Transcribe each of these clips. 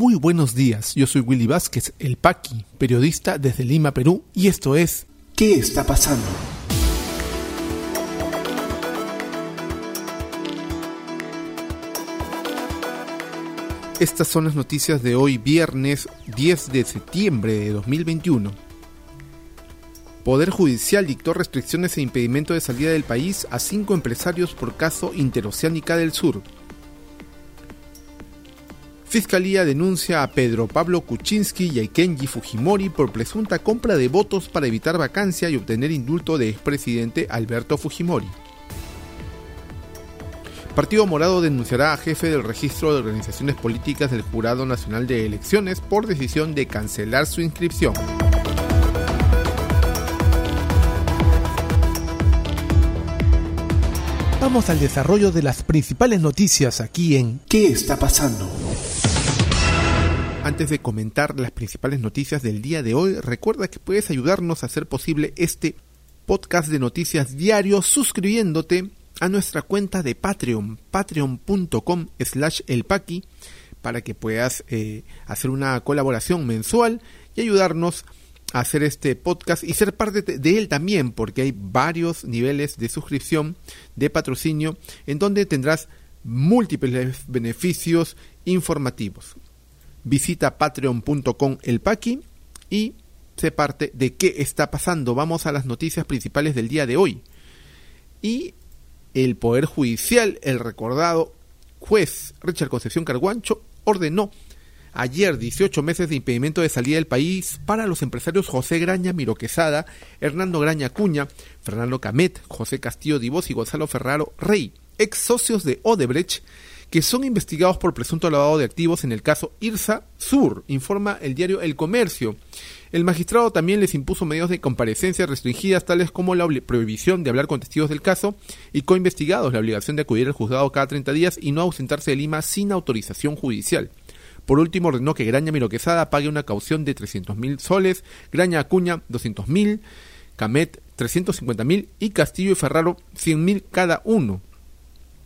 Muy buenos días, yo soy Willy Vázquez, el Paqui, periodista desde Lima, Perú, y esto es ¿Qué está pasando? Estas son las noticias de hoy, viernes 10 de septiembre de 2021. Poder Judicial dictó restricciones e impedimento de salida del país a cinco empresarios por caso Interoceánica del Sur. Fiscalía denuncia a Pedro Pablo Kuczynski y a Kenji Fujimori por presunta compra de votos para evitar vacancia y obtener indulto de expresidente Alberto Fujimori. Partido Morado denunciará a jefe del registro de organizaciones políticas del Jurado Nacional de Elecciones por decisión de cancelar su inscripción. Vamos al desarrollo de las principales noticias aquí en ¿Qué está pasando? Antes de comentar las principales noticias del día de hoy, recuerda que puedes ayudarnos a hacer posible este podcast de noticias diario suscribiéndote a nuestra cuenta de Patreon, patreon.com slash elpaqui, para que puedas eh, hacer una colaboración mensual y ayudarnos a hacer este podcast y ser parte de él también, porque hay varios niveles de suscripción, de patrocinio, en donde tendrás múltiples beneficios informativos. Visita patreon.com elpaqui y sé parte de qué está pasando. Vamos a las noticias principales del día de hoy. Y el Poder Judicial, el recordado juez Richard Concepción Carguancho, ordenó ayer 18 meses de impedimento de salida del país para los empresarios José Graña Miroquesada, Hernando Graña Cuña, Fernando Camet, José Castillo Divos y Gonzalo Ferraro Rey, ex socios de Odebrecht, que son investigados por presunto lavado de activos en el caso IRSA Sur, informa el diario El Comercio. El magistrado también les impuso medios de comparecencia restringidas tales como la prohibición de hablar con testigos del caso y coinvestigados la obligación de acudir al juzgado cada 30 días y no ausentarse de Lima sin autorización judicial. Por último, ordenó que Graña Miroquesada pague una caución de 300.000 soles, Graña Acuña 200.000, Camet 350.000 y Castillo y Ferraro 100.000 cada uno.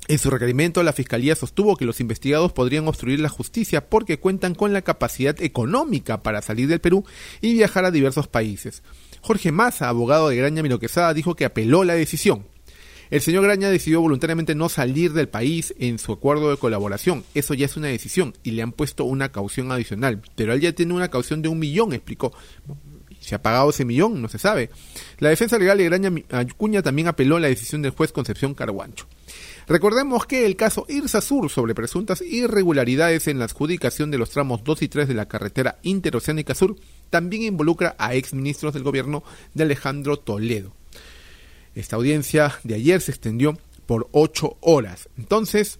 En su requerimiento, la Fiscalía sostuvo que los investigados podrían obstruir la justicia porque cuentan con la capacidad económica para salir del Perú y viajar a diversos países. Jorge Massa, abogado de Graña Miroquesada, dijo que apeló la decisión. El señor Graña decidió voluntariamente no salir del país en su acuerdo de colaboración. Eso ya es una decisión y le han puesto una caución adicional. Pero él ya tiene una caución de un millón, explicó. ¿Se ha pagado ese millón? No se sabe. La defensa legal de Graña Acuña también apeló la decisión del juez Concepción Carguancho. Recordemos que el caso Irsa Sur sobre presuntas irregularidades en la adjudicación de los tramos 2 y 3 de la carretera interoceánica sur también involucra a exministros del gobierno de Alejandro Toledo. Esta audiencia de ayer se extendió por ocho horas. Entonces,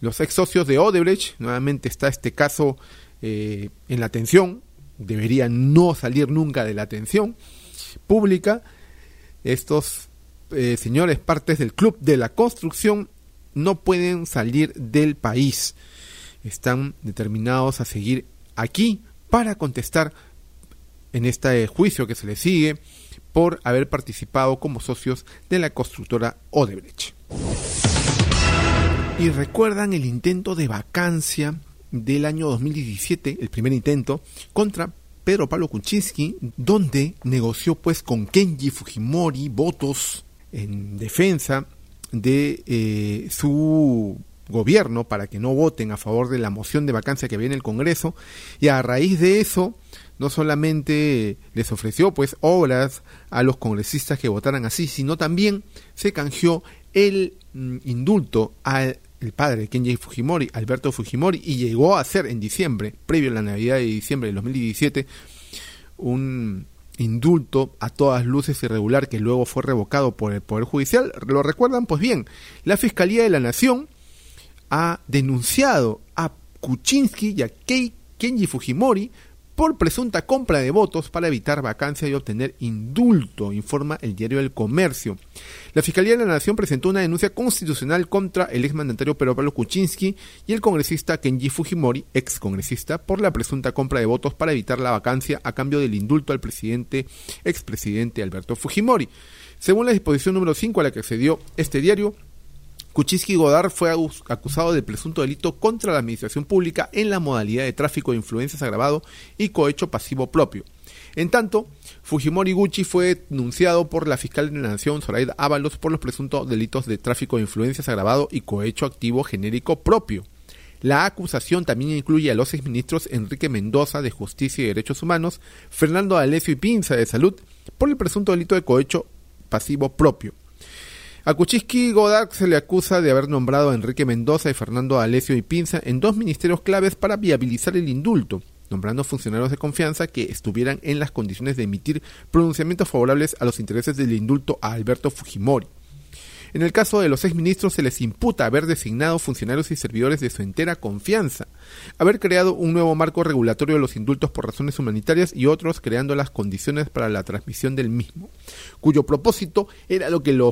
los ex socios de Odebrecht, nuevamente está este caso eh, en la atención, debería no salir nunca de la atención pública. Estos eh, señores, partes del Club de la Construcción, no pueden salir del país. Están determinados a seguir aquí para contestar en este juicio que se les sigue por haber participado como socios de la constructora Odebrecht. Y recuerdan el intento de vacancia del año 2017, el primer intento, contra Pedro Pablo Kuczynski, donde negoció pues con Kenji Fujimori votos en defensa de eh, su gobierno para que no voten a favor de la moción de vacancia que viene el Congreso. Y a raíz de eso no solamente les ofreció pues obras a los congresistas que votaran así, sino también se canjeó el mm, indulto al padre de Kenji Fujimori, Alberto Fujimori, y llegó a ser en diciembre, previo a la Navidad de diciembre de 2017, un indulto a todas luces irregular que luego fue revocado por el Poder Judicial. ¿Lo recuerdan? Pues bien, la Fiscalía de la Nación ha denunciado a Kuczynski y a Kenji Fujimori por presunta compra de votos para evitar vacancia y obtener indulto, informa el diario El Comercio. La Fiscalía de la Nación presentó una denuncia constitucional contra el exmandatario Pedro Pablo Kuczynski y el congresista Kenji Fujimori, ex congresista, por la presunta compra de votos para evitar la vacancia a cambio del indulto al presidente, expresidente Alberto Fujimori. Según la disposición número 5 a la que accedió este diario, Kuczynski Godard fue acusado del presunto delito contra la administración pública en la modalidad de tráfico de influencias agravado y cohecho pasivo propio. En tanto, Fujimori Gucci fue denunciado por la fiscal de la Nación, Zoraida Ábalos, por los presuntos delitos de tráfico de influencias agravado y cohecho activo genérico propio. La acusación también incluye a los exministros Enrique Mendoza de Justicia y Derechos Humanos, Fernando Alessio y Pinza de Salud, por el presunto delito de cohecho pasivo propio. A Kuczynski Godard se le acusa de haber nombrado a Enrique Mendoza y Fernando Alessio y Pinza en dos ministerios claves para viabilizar el indulto, nombrando funcionarios de confianza que estuvieran en las condiciones de emitir pronunciamientos favorables a los intereses del indulto a Alberto Fujimori. En el caso de los seis ministros se les imputa haber designado funcionarios y servidores de su entera confianza, haber creado un nuevo marco regulatorio de los indultos por razones humanitarias y otros creando las condiciones para la transmisión del mismo, cuyo propósito era lo que le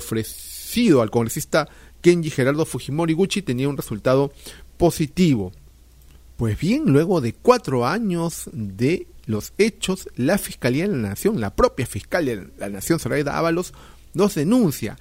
ofrecido al congresista Kenji Gerardo Fujimori Gucci tenía un resultado positivo. Pues bien, luego de cuatro años de los hechos, la Fiscalía de la Nación, la propia Fiscal de la Nación, Zoraida Ábalos, nos denuncia.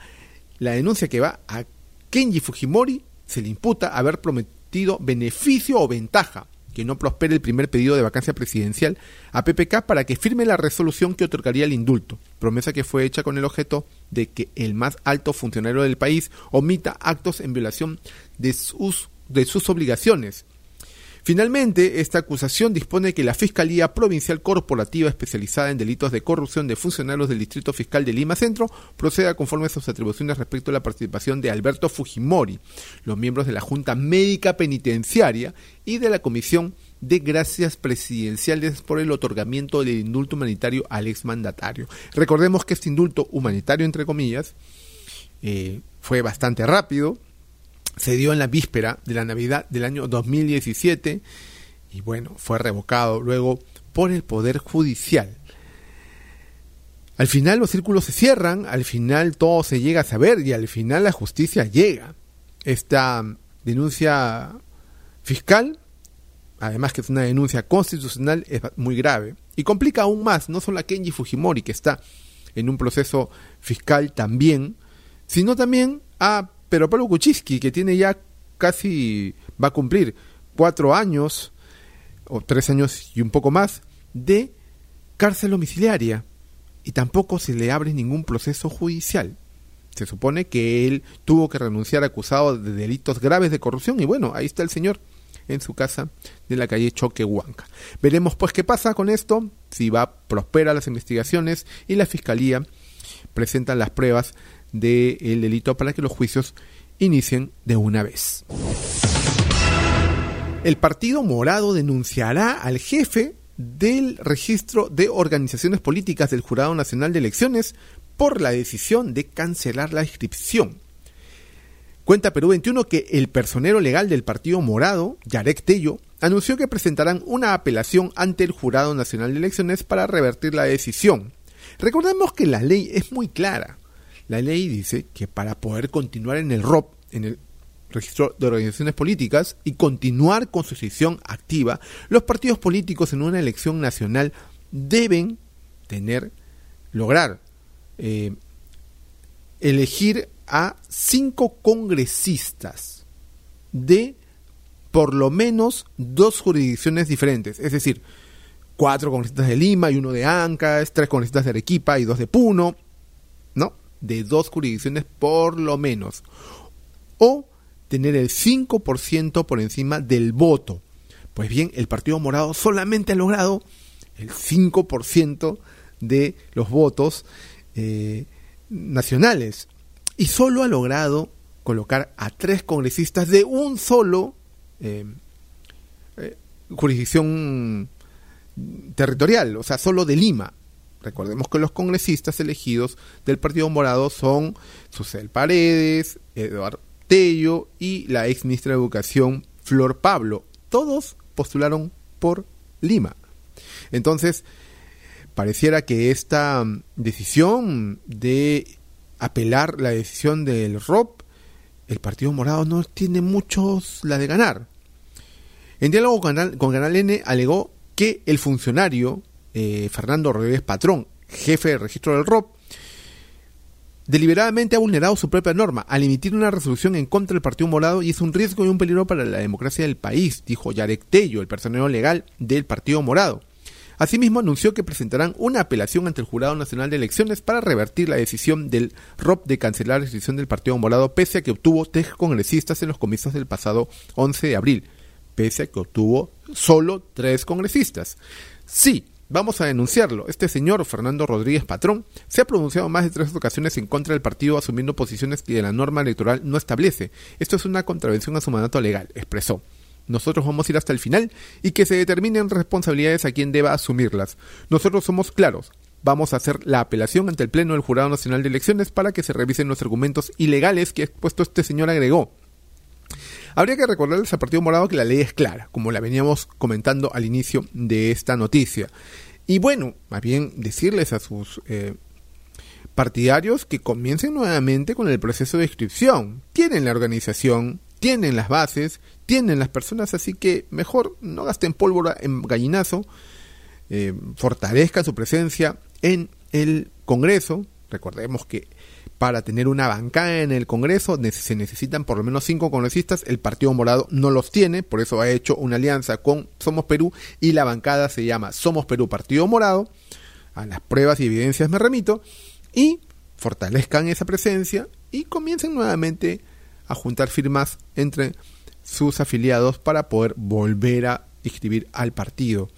La denuncia que va a Kenji Fujimori se le imputa haber prometido beneficio o ventaja que no prospere el primer pedido de vacancia presidencial a PPK para que firme la resolución que otorgaría el indulto, promesa que fue hecha con el objeto de que el más alto funcionario del país omita actos en violación de sus, de sus obligaciones Finalmente, esta acusación dispone que la Fiscalía Provincial Corporativa especializada en delitos de corrupción de funcionarios del Distrito Fiscal de Lima Centro proceda conforme a sus atribuciones respecto a la participación de Alberto Fujimori, los miembros de la Junta Médica Penitenciaria y de la Comisión de Gracias Presidenciales por el otorgamiento del indulto humanitario al exmandatario. Recordemos que este indulto humanitario, entre comillas, eh, fue bastante rápido, se dio en la víspera de la Navidad del año 2017 y bueno, fue revocado luego por el Poder Judicial. Al final los círculos se cierran, al final todo se llega a saber y al final la justicia llega. Esta denuncia fiscal, además que es una denuncia constitucional, es muy grave y complica aún más no solo a Kenji Fujimori, que está en un proceso fiscal también, sino también a pero Pablo Kuczynski, que tiene ya casi, va a cumplir cuatro años, o tres años y un poco más, de cárcel domiciliaria, y tampoco se le abre ningún proceso judicial. Se supone que él tuvo que renunciar acusado de delitos graves de corrupción, y bueno, ahí está el señor en su casa de la calle Choquehuanca. Veremos pues qué pasa con esto, si va prospera las investigaciones y la fiscalía presenta las pruebas del delito para que los juicios inicien de una vez. El Partido Morado denunciará al jefe del registro de organizaciones políticas del Jurado Nacional de Elecciones por la decisión de cancelar la inscripción. Cuenta Perú 21 que el personero legal del Partido Morado, Yarek Tello, anunció que presentarán una apelación ante el Jurado Nacional de Elecciones para revertir la decisión. Recordemos que la ley es muy clara. La ley dice que para poder continuar en el ROP, en el registro de organizaciones políticas, y continuar con su sesión activa, los partidos políticos en una elección nacional deben tener, lograr eh, elegir a cinco congresistas de por lo menos dos jurisdicciones diferentes, es decir, cuatro congresistas de Lima y uno de Ancas, tres congresistas de Arequipa y dos de Puno, ¿no? De dos jurisdicciones por lo menos. O tener el 5% por encima del voto. Pues bien, el Partido Morado solamente ha logrado el 5% de los votos eh, nacionales. Y solo ha logrado colocar a tres congresistas de un solo eh, eh, jurisdicción territorial, o sea, solo de Lima. Recordemos que los congresistas elegidos del Partido Morado son Susel Paredes, Eduardo Tello y la ex ministra de Educación Flor Pablo. Todos postularon por Lima. Entonces, pareciera que esta decisión de apelar la decisión del ROP, el Partido Morado no tiene muchos la de ganar. En diálogo con con Canal N alegó que el funcionario eh, Fernando Rodríguez Patrón, jefe de registro del ROP, deliberadamente ha vulnerado su propia norma al emitir una resolución en contra del Partido Morado y es un riesgo y un peligro para la democracia del país, dijo Yarek Tello, el personero legal del Partido Morado. Asimismo, anunció que presentarán una apelación ante el Jurado Nacional de Elecciones para revertir la decisión del ROP de cancelar la decisión del Partido Morado, pese a que obtuvo tres congresistas en los comicios del pasado 11 de abril, pese a que obtuvo solo tres congresistas. Sí, Vamos a denunciarlo. Este señor, Fernando Rodríguez Patrón, se ha pronunciado más de tres ocasiones en contra del partido asumiendo posiciones que la norma electoral no establece. Esto es una contravención a su mandato legal, expresó. Nosotros vamos a ir hasta el final y que se determinen responsabilidades a quien deba asumirlas. Nosotros somos claros. Vamos a hacer la apelación ante el Pleno del Jurado Nacional de Elecciones para que se revisen los argumentos ilegales que ha expuesto este señor agregó. Habría que recordarles al Partido Morado que la ley es clara, como la veníamos comentando al inicio de esta noticia. Y bueno, más bien decirles a sus eh, partidarios que comiencen nuevamente con el proceso de inscripción. Tienen la organización, tienen las bases, tienen las personas, así que mejor no gasten pólvora en gallinazo, eh, fortalezcan su presencia en el Congreso. Recordemos que para tener una bancada en el Congreso se necesitan por lo menos cinco congresistas. El Partido Morado no los tiene, por eso ha hecho una alianza con Somos Perú y la bancada se llama Somos Perú Partido Morado. A las pruebas y evidencias me remito. Y fortalezcan esa presencia y comiencen nuevamente a juntar firmas entre sus afiliados para poder volver a inscribir al partido.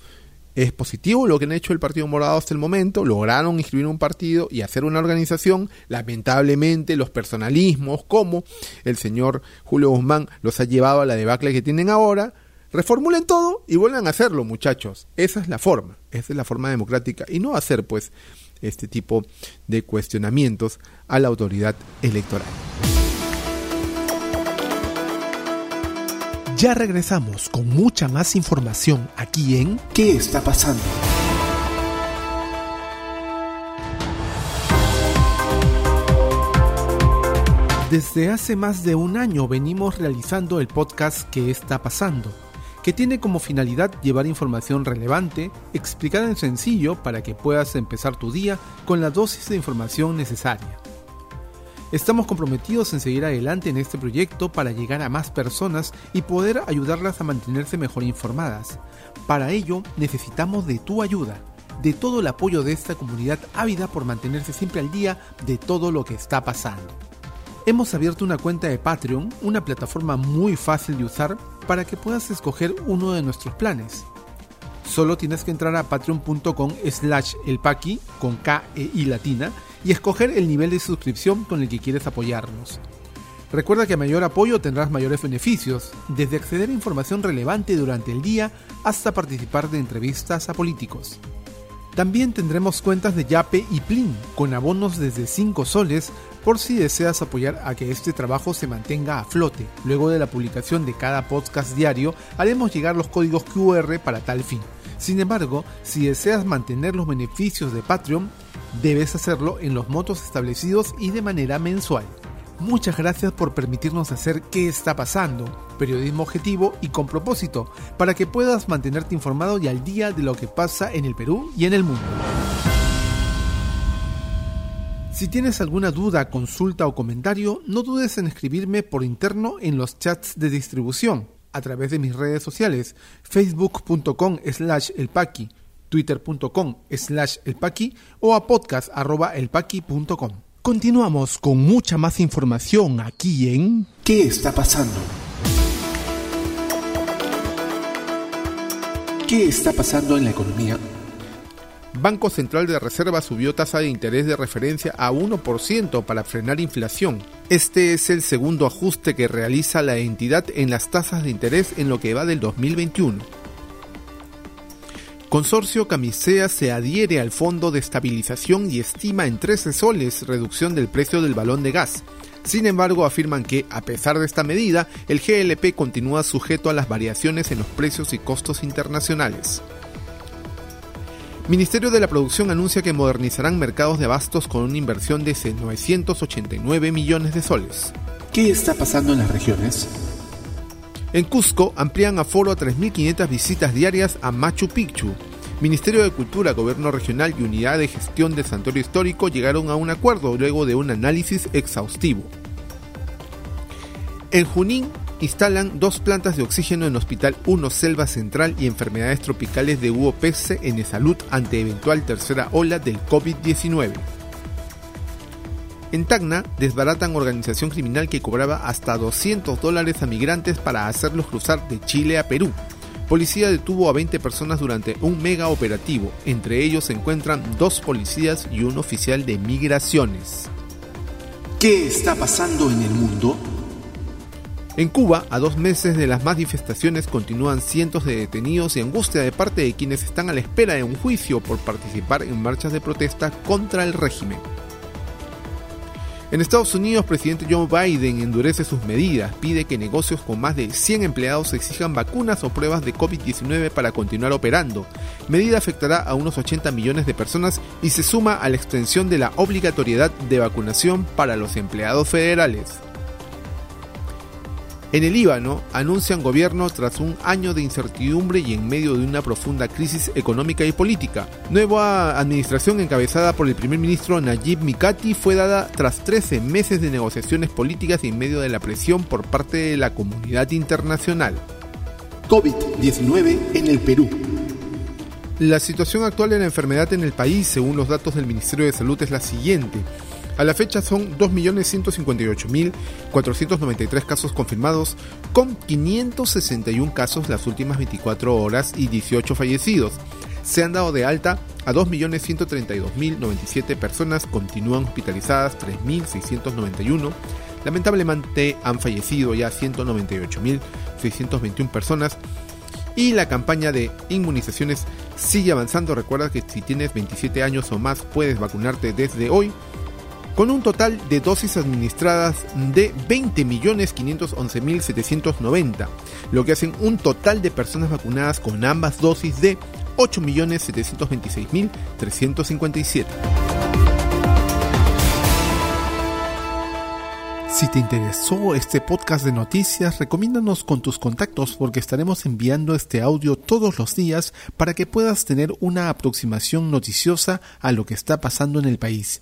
Es positivo lo que han hecho el Partido Morado hasta el momento, lograron inscribir un partido y hacer una organización. Lamentablemente los personalismos, como el señor Julio Guzmán, los ha llevado a la debacle que tienen ahora. Reformulen todo y vuelvan a hacerlo, muchachos. Esa es la forma, esa es la forma democrática y no hacer pues este tipo de cuestionamientos a la autoridad electoral. Ya regresamos con mucha más información aquí en ¿Qué está pasando? Desde hace más de un año venimos realizando el podcast ¿Qué está pasando? que tiene como finalidad llevar información relevante, explicada en sencillo para que puedas empezar tu día con la dosis de información necesaria. Estamos comprometidos en seguir adelante en este proyecto para llegar a más personas y poder ayudarlas a mantenerse mejor informadas. Para ello necesitamos de tu ayuda, de todo el apoyo de esta comunidad ávida por mantenerse siempre al día de todo lo que está pasando. Hemos abierto una cuenta de Patreon, una plataforma muy fácil de usar para que puedas escoger uno de nuestros planes. Solo tienes que entrar a patreon.com slash elpaqui con K e I latina y escoger el nivel de suscripción con el que quieres apoyarnos. Recuerda que a mayor apoyo tendrás mayores beneficios, desde acceder a información relevante durante el día hasta participar de entrevistas a políticos. También tendremos cuentas de Yape y Plin, con abonos desde 5 soles por si deseas apoyar a que este trabajo se mantenga a flote. Luego de la publicación de cada podcast diario, haremos llegar los códigos QR para tal fin. Sin embargo, si deseas mantener los beneficios de Patreon, debes hacerlo en los motos establecidos y de manera mensual. Muchas gracias por permitirnos hacer qué está pasando, periodismo objetivo y con propósito, para que puedas mantenerte informado y al día de lo que pasa en el Perú y en el mundo. Si tienes alguna duda, consulta o comentario, no dudes en escribirme por interno en los chats de distribución a través de mis redes sociales, facebook.com slash elpaqui, twitter.com slash elpaqui o a podcast elpaqui.com. Continuamos con mucha más información aquí en ¿Qué está pasando? ¿Qué está pasando en la economía? Banco Central de Reserva subió tasa de interés de referencia a 1% para frenar inflación. Este es el segundo ajuste que realiza la entidad en las tasas de interés en lo que va del 2021. Consorcio Camisea se adhiere al Fondo de Estabilización y estima en 13 soles reducción del precio del balón de gas. Sin embargo, afirman que, a pesar de esta medida, el GLP continúa sujeto a las variaciones en los precios y costos internacionales. Ministerio de la Producción anuncia que modernizarán mercados de abastos con una inversión de 989 millones de soles. ¿Qué está pasando en las regiones? En Cusco amplían aforo a 3.500 visitas diarias a Machu Picchu. Ministerio de Cultura, Gobierno Regional y Unidad de Gestión del Santuario Histórico llegaron a un acuerdo luego de un análisis exhaustivo. En Junín instalan dos plantas de oxígeno en Hospital 1 Selva Central y enfermedades tropicales de UOPS en Salud ante eventual tercera ola del COVID-19. En Tacna desbaratan organización criminal que cobraba hasta 200 dólares a migrantes para hacerlos cruzar de Chile a Perú. Policía detuvo a 20 personas durante un mega operativo. Entre ellos se encuentran dos policías y un oficial de migraciones. ¿Qué está pasando en el mundo? En Cuba, a dos meses de las manifestaciones, continúan cientos de detenidos y angustia de parte de quienes están a la espera de un juicio por participar en marchas de protesta contra el régimen. En Estados Unidos, presidente Joe Biden endurece sus medidas, pide que negocios con más de 100 empleados exijan vacunas o pruebas de COVID-19 para continuar operando. Medida afectará a unos 80 millones de personas y se suma a la extensión de la obligatoriedad de vacunación para los empleados federales. En el Líbano anuncian gobierno tras un año de incertidumbre y en medio de una profunda crisis económica y política. Nueva administración encabezada por el primer ministro Najib Mikati fue dada tras 13 meses de negociaciones políticas y en medio de la presión por parte de la comunidad internacional. COVID-19 en el Perú. La situación actual de la enfermedad en el país, según los datos del Ministerio de Salud, es la siguiente. A la fecha son 2.158.493 casos confirmados, con 561 casos las últimas 24 horas y 18 fallecidos. Se han dado de alta a 2.132.097 personas, continúan hospitalizadas 3.691. Lamentablemente han fallecido ya 198.621 personas. Y la campaña de inmunizaciones sigue avanzando. Recuerda que si tienes 27 años o más puedes vacunarte desde hoy con un total de dosis administradas de 20.511.790, lo que hacen un total de personas vacunadas con ambas dosis de 8.726.357. Si te interesó este podcast de noticias, recomiéndanos con tus contactos porque estaremos enviando este audio todos los días para que puedas tener una aproximación noticiosa a lo que está pasando en el país.